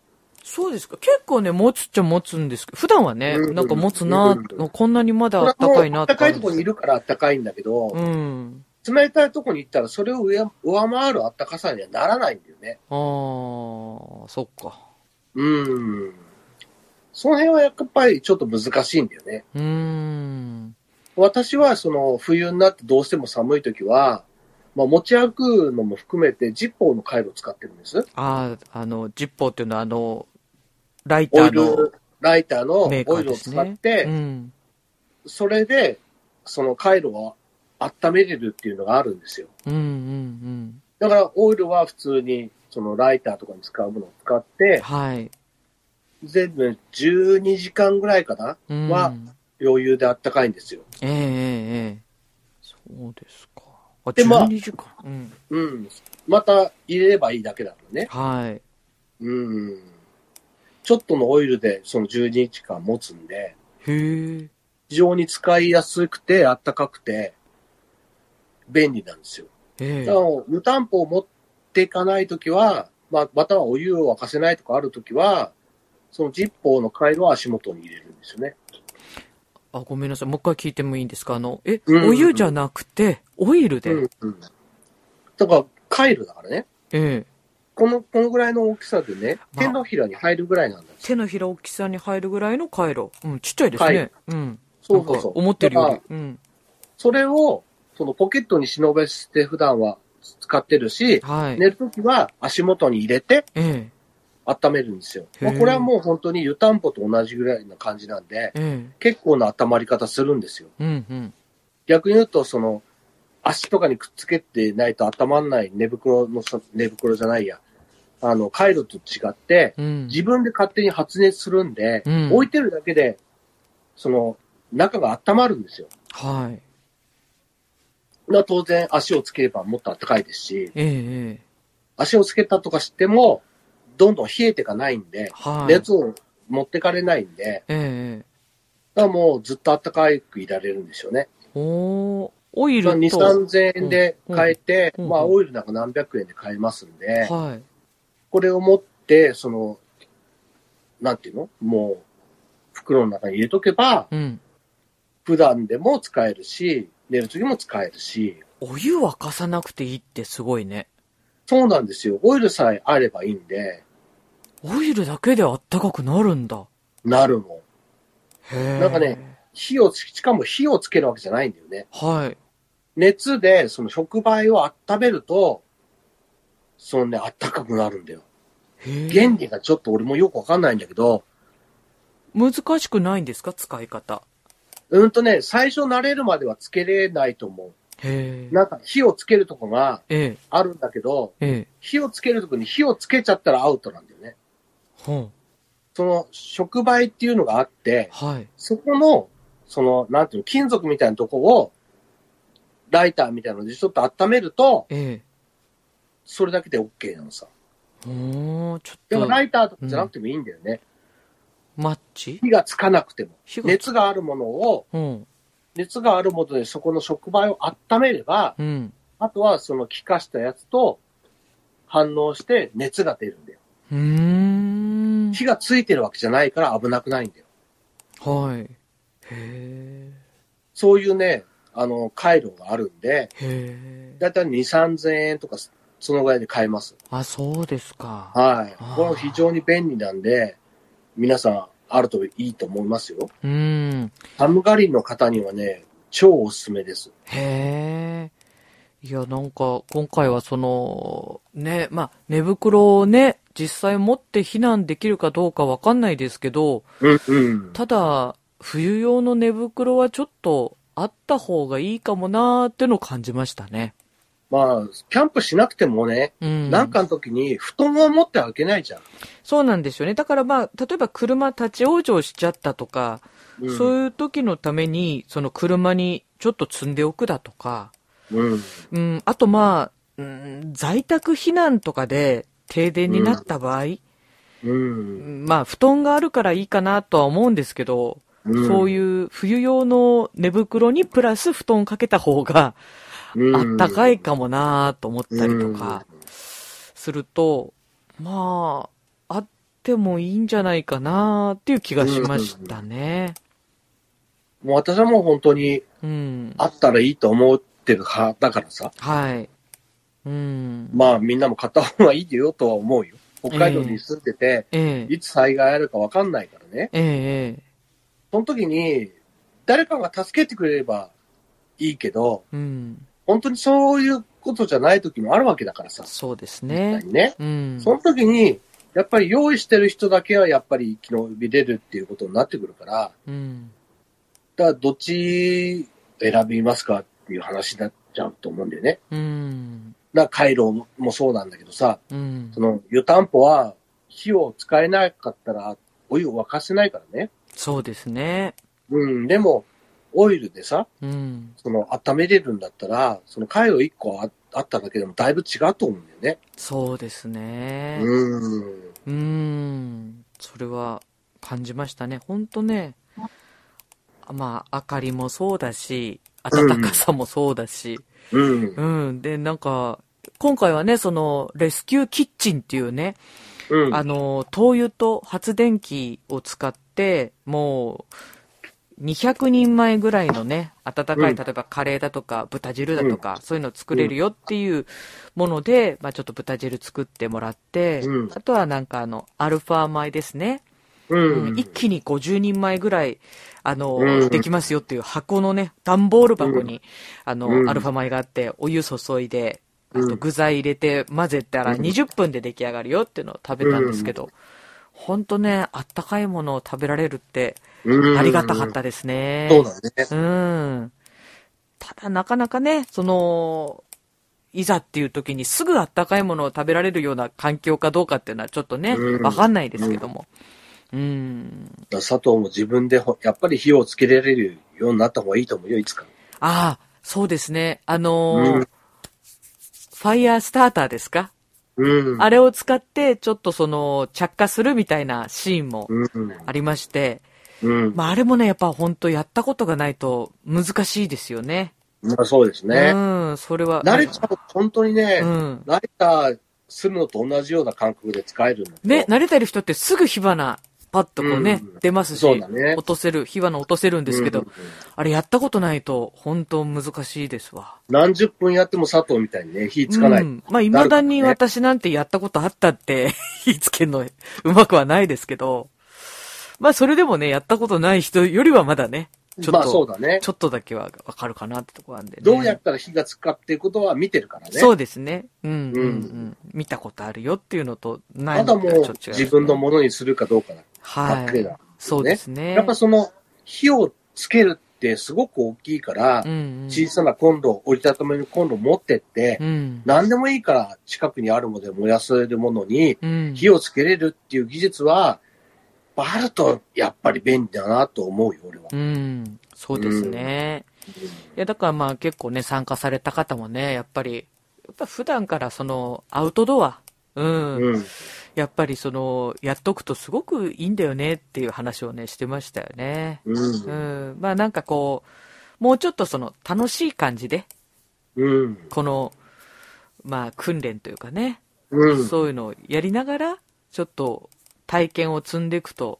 そうですか。結構ね、持つっちゃ持つんですけど、普段はね、うんなんか持つな、うんこんなにまだあったかいなはもう暖かいところにいるから暖かいんだけど、うん。冷たいところに行ったらそれを上上回る暖かさにはならないんだよね。ああ、そっか。うん。その辺はやっぱりちょっと難しいんだよね。うーん。私はその冬になってどうしても寒い時は、まあ、持ち歩くのも含めてジッポーの回路を使ってるんです。ああ、あの、ジッポーっていうのは、あの、ライタオイーのル、ライターのオイルを。使って、うん。それでその回路を温めれるっていうのがあるんですよ。うんうんだからオイルは普通にそのライターとかに使うものを使っうん。て、はい。全部12時間ぐらいかな？うん、は余裕であったかいんですよ。ええええええそうですか。あ、でまあ12時間。うん。うん。また入れればいいだけだからね。はい。うん。ちょっとのオイルでその12日間持つんで、へえ。非常に使いやすくて、あったかくて、便利なんですよ。ええだから、湯たんぽを持っていかないときは、まあ、またはお湯を沸かせないとかあるときは、そのジッポーの回路を足元に入れるんですよね。あ、ごめんなさい。もう一回聞いてもいいんですか？あの、え、うんお湯じゃなくて、オイルで？うん、うん。だから、回路だからね。ええこの、このぐらいの大きさでね、まあ手のひらに入るぐらいなんだ。手のひら大きさに入るぐらいの回路。うん、ちっちゃいですね。はいうん。そうそうそう。思ってるより。うん。それを、そのポケットに忍ばせて普段は使ってるし、はい。寝るときは足元に入れてえ温めるんですよ。まあこれはもう本当に湯たんぽと同じぐらいな感じなんでえ、え結構な温まり方するんですよ。えうんうん。逆に言うと、その、足とかにくっつけてないと温まんない寝袋のさ、寝袋じゃないや。あの、回路と違って、うん。自分で勝手に発熱するんで、うん置いてるだけで、その、中が温まるんですよ。はい。な当然足をつければもっと暖かいですし、ええええ足をつけたとかしても、どんどん冷えていかないんで、はい。熱を持ってかれないんで、えええだからもうずっと暖かくいられるんですよね。えおーオイル2、と。3000円で買えて、うんうんまあオイルなんか何百円で買えますんで、はい。これを持って、その、なんていうの？もう、袋の中に入れとけば、うん。普段でも使えるし、寝るときも使えるし、お湯沸かさなくていいってすごいね。そうなんですよ。オイルさえあればいいんで、オイルだけであったかくなるんだ。なるの。へえ。なんかね。火をつ、しかも火をつけるわけじゃないんだよね。はい。熱でその触媒を温めると、そのね、暖かくなるんだよ。原理がちょっと俺もよくわかんないんだけど、難しくないんですか？使い方。うんとね、最初慣れるまではつけれないと思う。。なんか火をつけるとこがええ。あるんだけど、ええ。火をつけるとこに火をつけちゃったらアウトなんだよね。その触媒っていうのがあって、はい。そこの、その、なんていうの、金属みたいなとこを、ライターみたいなのでちょっと温めると、ええ。それだけで OK なのさ。ちょっと。でもライターとかじゃなくてもいいんだよね。マッチ？火がつかなくても。熱があるものを、うん。熱があるものでそこの触媒を温めれば、うん。あとはその気化したやつと反応して熱が出るんだよ。うーん。火がついてるわけじゃないから危なくないんだよ。はい。へえ。そういうね、あの、回路があるんで、へえ。だいたい2、3000円とか、そのぐらいで買えます。あ、そうですか。はい。これ非常に便利なんで、皆さんあるといいと思いますよ。うーん。寒がりの方にはね、超おすすめです。へえ。いや、なんか、今回はその、ね、まあ、寝袋をね、実際持って避難できるかどうかわかんないですけど、うんうん。ただ、冬用の寝袋はちょっとあった方がいいかもなーってのを感じましたね。まあ、キャンプしなくてもね、うん。なんかの時に布団を持って開けないじゃん。そうなんですよね。だからまあ、例えば車立ち往生しちゃったとか、うん、そういう時のために、その車にちょっと積んでおくだとか、うん。うん、あとまあ、うん、在宅避難とかで停電になった場合、うん。まあ、布団があるからいいかなとは思うんですけど、そうういう冬用の寝袋にプラス布団かけた方がん、あったかいかかもなと思ったりとかすると、まあ、あってもいいんじゃないかなっていう気がしましたね。もう私はもう本当にうん。あったらいいと思ってる派だからさ。はい。うん。まあみんなも買った方がいいよとは思うよ。北海道に住んでて、ええ。いつ災害あるかわかんないからね。ええ、ええ。その時に、誰かが助けてくれればいいけど、うん。本当にそういうことじゃない時もあるわけだからさ。そうです実ねね。うん。その時に、やっぱり用意してる人だけはやっぱり生き延びれるっていうことになってくるから、うん。だからどっち選びますか？っていう話になっちゃうと思うんだよね。うん。だから回路もそうなんだけどさ、うんそ。の湯たんぽは火を使えなかったらお湯を沸かせないからね。そうですね。うん、でも、オイルでさ、うん。その温めれるんだったら、その回路1個ああっただけでもだいぶ違うと思うんだよね。そうですね。うん。うーん。それは感じましたね。ほんとね。まあ、明かりもそうだし、暖かさもそうだし。うん。うん。で、なんか、今回はね、その、レスキューキッチンっていうね、うん。あの、灯油と発電機を使って、もう、200人前ぐらいのね、温かい、うん例えばカレーだとか、豚汁だとか、そういうの作れるよっていうもので、まあちょっと豚汁作ってもらって、うんあとはなんかあの、アルファ米ですね。ううんん。一気に50人前ぐらい、あの、うんできますよっていう箱のね、段ボール箱に、あの、うんアルファ米があって、お湯注いで、あうんと具材入れて混ぜたらうん20分で出来上がるよっていうのを食べたんですけど、ほんとね、あったかいものを食べられるって、うんありがたかったですね。そうだね。うん。ただなかなかね、その、いざっていう時にすぐあったかいものを食べられるような環境かどうかっていうのはちょっとね、うんわかんないですけども。うん。佐藤も自分でほやっぱり火をつけられるようになった方がいいと思うよ、いつか。ああ、そうですね。あのーうんファイヤースターターですか、うん。あれを使って、ちょっとその、着火するみたいなシーンもうん。ありまして、うん。まああれもね、やっぱ本当やったことがないと難しいですよね。まあそうですね。うん、それは。慣れちゃうと本当にね、うん。慣れたするのと同じような感覚で使えるんだけどね、慣れてる人ってすぐ火花、パッとこうね、うん出ますし、ね落とせる、火花落とせるんですけど、うんあれやったことないと本当難しいですわ。何十分やっても佐藤みたいにね、火つかない。うん。まあ、未だに私なんてやったことあったって、火つけるのうまくはないですけど、まあ、それでもね、やったことない人よりはまだね、ちょっと、まあそうだね。ちょっとだけはわかるかなってとこなんでね。どうやったら火がつくかっていうことは見てるからね。そうですね。うん、うん、ううんん。見たことあるよっていうのと、ないのとはちょっと違いますね自分のものにするかどうかだ。はいだけだ。そうですね。やっぱその火をつけるってすごく大きいから、うんうん、小さなコンロ、折りたためのコンロ持ってって、うん。何でもいいから近くにあるもので燃やせるものにうん。火をつけれるっていう技術は、あるとやっぱり便利だなと思うよ、俺は。うん。そうですね。いや、だからまあ結構ね、参加された方もね、やっぱり、やっぱ普段からその、アウトドア、うん。うん。やっぱりその、やっとくとすごくいいんだよねっていう話をね、してましたよね。うん。うん。まあなんかこう、もうちょっとその、楽しい感じで、うん。この、まあ訓練というかね、うん。そういうのをやりながら、ちょっと体験を積んでいくと、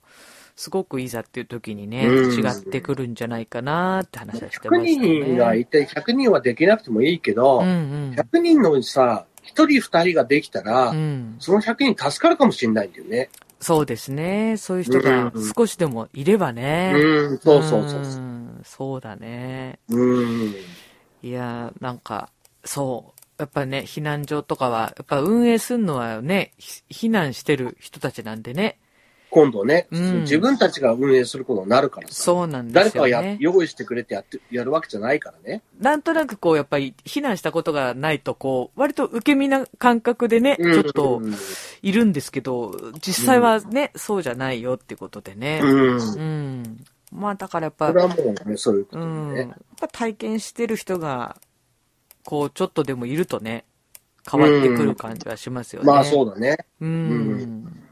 すごくいざっていう時にね、うん違ってくるんじゃないかなって話はしてま100したね。人がいて、100人はできなくてもいいけど、うんうん。100人のうちさ、1人2人ができたら、うん、その100人助かるかもしれないんだよね。そうですね。そういう人がうん少しでもいればね。うん、そうそうそうそう。んそうだね。うん。いや、なんか、そう。やっぱね、避難所とかは、やっぱ運営するのはね、ひ避難してる人たちなんでね。今度ね、うん自分たちが運営することになるからさ。そうなんで誰かがや。用意してくれてやって、やるわけじゃないからね。なんとなくこう、やっぱり避難したことがないと、こう、割と受け身な感覚でね、ちょっとうんいるんですけど、実際はね、そうじゃないよってことでね。うん。うん。まあだからやっぱね、そういうことうん。やっぱ体験してる人が、こう、ちょっとでもいるとね、変わってくる感じはしますよね。まあそうだね。うん。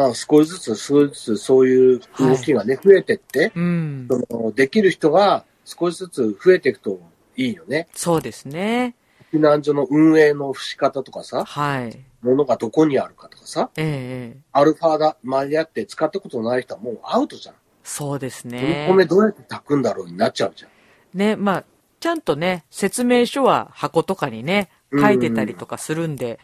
だから少しずつ、少しずつそういう動きがね、増えてって、うん。そのできる人が少しずつ増えていくといいよね。そうですね。避難所の運営の仕方とかさ、はい。物がどこにあるかとかさ、ええええアルファだ、間に合って使ったことない人はもうアウトじゃん。そうですおね。米どうやって炊くんだろうになっちゃうじゃん。ね、まあ、ちゃんとね、説明書は箱とかにね、書いてたりとかするんで、で、うん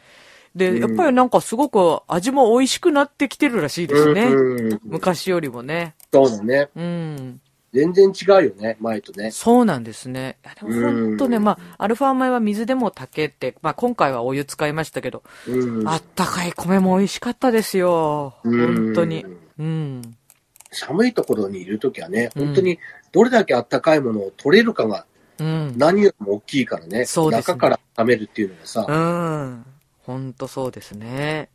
やっぱりなんかすごく味も美味しくなってきてるらしいですね。うん昔よりもね。そうだね。うん。全然違うよね、前とね。そうなんですね。でも本当ね、うんまあ、アルファ米は水でも炊けて、まあ今回はお湯使いましたけど、うんあったかい米も美味しかったですよ。うん本当に。うん。寒いところにいるときはね、うん本当にどれだけあったかいものを取れるかがうん。何よりも大きいからね。そうですね中から食べるっていうのがさ、うん。本当そうですね。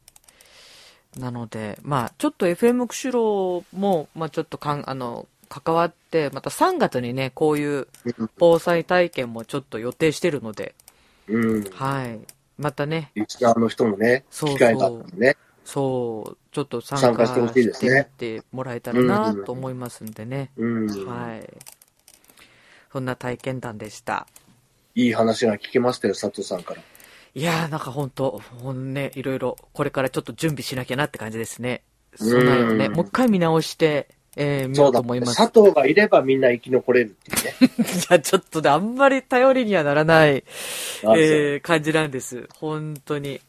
なので、まあ、ちょっと FM 釧路も、まあちょっとかん、あの、関わって、また3月にね、こういう防災体験もちょっと予定してるので、うん。はい。またね、リスナーの人もね、そうそう機会があったらね。そう、ちょっと参参加加してほしいですねみてもらえたらなと思いますんでね。うん。はい。そんな体験談でした。いい話が聞けましたよ、佐藤さんから。いやー、なんか本当ほんね、いろいろ、これからちょっと準備しなきゃなって感じですね。備えをね、うんもう一回見直して、えー、見よそうと思います。佐藤がいればみんな生き残れるっていうね。いや、ちょっとね、あんまり頼りにはならない、あえー、感じなんです。本当に。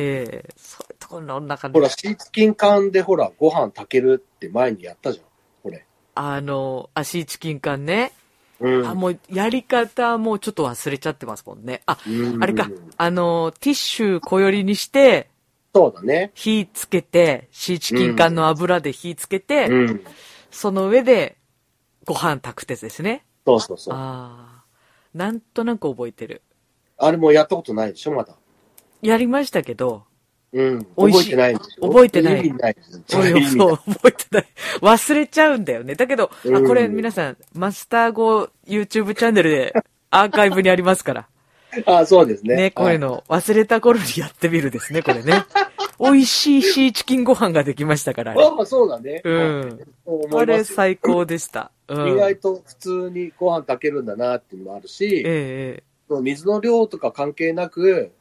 えー、そういうところの中でほら、、シーチキン缶でほら、ご飯炊けるって前にやったじゃん。これ。あの、足チキン缶ね。うん。あ、もう、やり方もうちょっと忘れちゃってますもんね。あ、うんあれか、あの、ティッシュ小寄りにして、そうだね。火つけて、シーチキン缶の油で火つけて、うん。その上で、ご飯炊くってですね。そうそうそう。ああ。なんとなく覚えてる。あれもやったことないでしょ、まだ。やりましたけど、うん。覚えてないんでしょ？覚えてない意味ない。そう覚えてない。忘れちゃうんだよね。だけど、あ、うんこれ皆さん、マスター語 YouTube チャンネルで アーカイブにありますから。あ、そうですね。ね、こういうの忘れた頃にやってみるですね、これね。美味しいシーチキンご飯ができましたから、あ。あ、そうだね。うん。そう思あいますよ。れ最高でした。うん。意外と普通にご飯炊けるんだなっていうのもあるし、ええ水の量とか関係なく、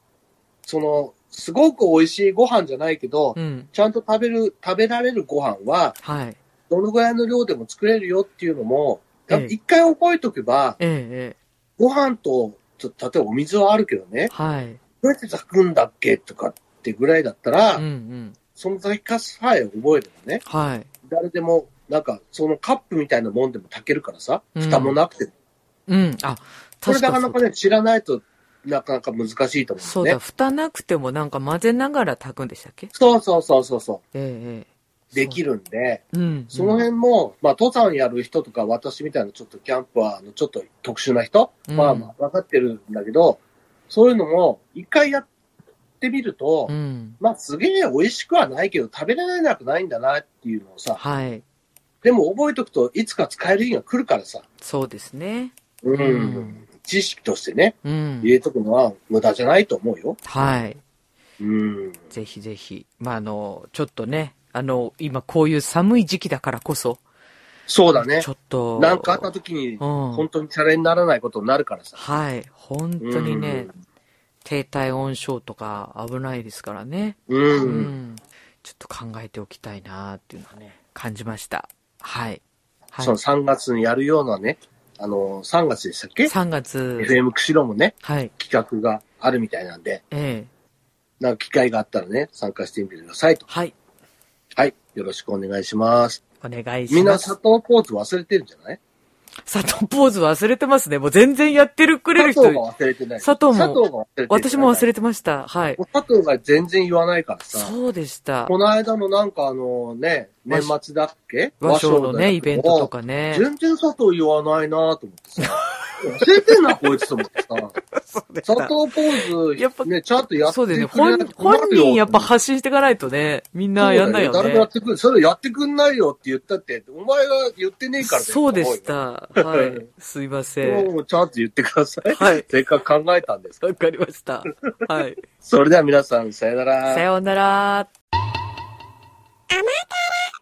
その、すごく美味しいご飯じゃないけど、えうん。ちゃんと食べる、食べられるご飯は、はい。どのぐらいの量でも作れるよっていうのも、ええ一回覚えとけば、ええええご飯と、例えばお水はあるけどね、はい。どうやって炊くんだっけとかってぐらいだったら、うんうん。その炊き方さえ覚えればね、はい。誰でも、なんか、そのカップみたいなもんでも炊けるからさ、うん蓋もなくても。うん。あ、これなかなかね、知らないとなかなか難しいと思そううんだ、ね。蓋なくてもなんか混ぜながら炊くんでしたっけ？そうそうそうそうそえええう。できる。るんで、うん。その辺も、まあ、登山やる人とか、私みたいなちょっとキャンプは、あの、ちょっと特殊な人、うんまあまあ、分かってるんだけど、そういうのも、一回やってみると、うん。まあ、すげえ美味しくはないけど、食べられなくないんだなっていうのをさ、はい。でも覚えとくといつか使える日が来るからさ。そうですね。うん。うん知識としてね、うん入。れとくのは無駄じゃないと思うよ。はい。うん。ぜひぜひ。まあ、あの、ちょっとね、あの、今こういう寒い時期だからこそ、そうだねち。ょっと。なんかあった時に、うん本当にチャレにならないことになるからさ。はい。本当にね、低体温症とか危ないですからね。うん。ううん。ん。ちょっと考えておきたいなっていうのはね、感じました。はい。はい。その3月にやるようなね、あの、3月でしたっけ？3月、?FM 釧路もね、はい。企画があるみたいなんで、ええなんか機会があったらね、参加してみてくださいと。はい。はい。よろしくお願いします。お願いしみんなます。佐藤ポーズ忘れてるんじゃない？佐藤ポーズ忘れてますね。もう全然やってるくれる人佐藤。が忘れてない。佐藤も佐藤が忘れてる。私も忘れれてました。はい。佐藤が全然言わないからさ。そうでした。この間のなんかあのね、年末だっけ？和尚のね、イベントとか。かね。全然佐藤言わないなと思ってさ。忘れてんな、こいつと思ってさ。佐藤ポーズ、やっぱね、ちゃんとやってそうですね。くれない本と困るよ本人やっぱ発信していかないとね、みんなやんないよね誰もやっ。てくん、それやってくんないよって言ったって、お前が言ってねえからそうでし。た。はい。すいません。もうちゃんと言ってください。はいせっかく考えたんですわかりました。はい。それでは皆さん、さよなら。さようなら。あなた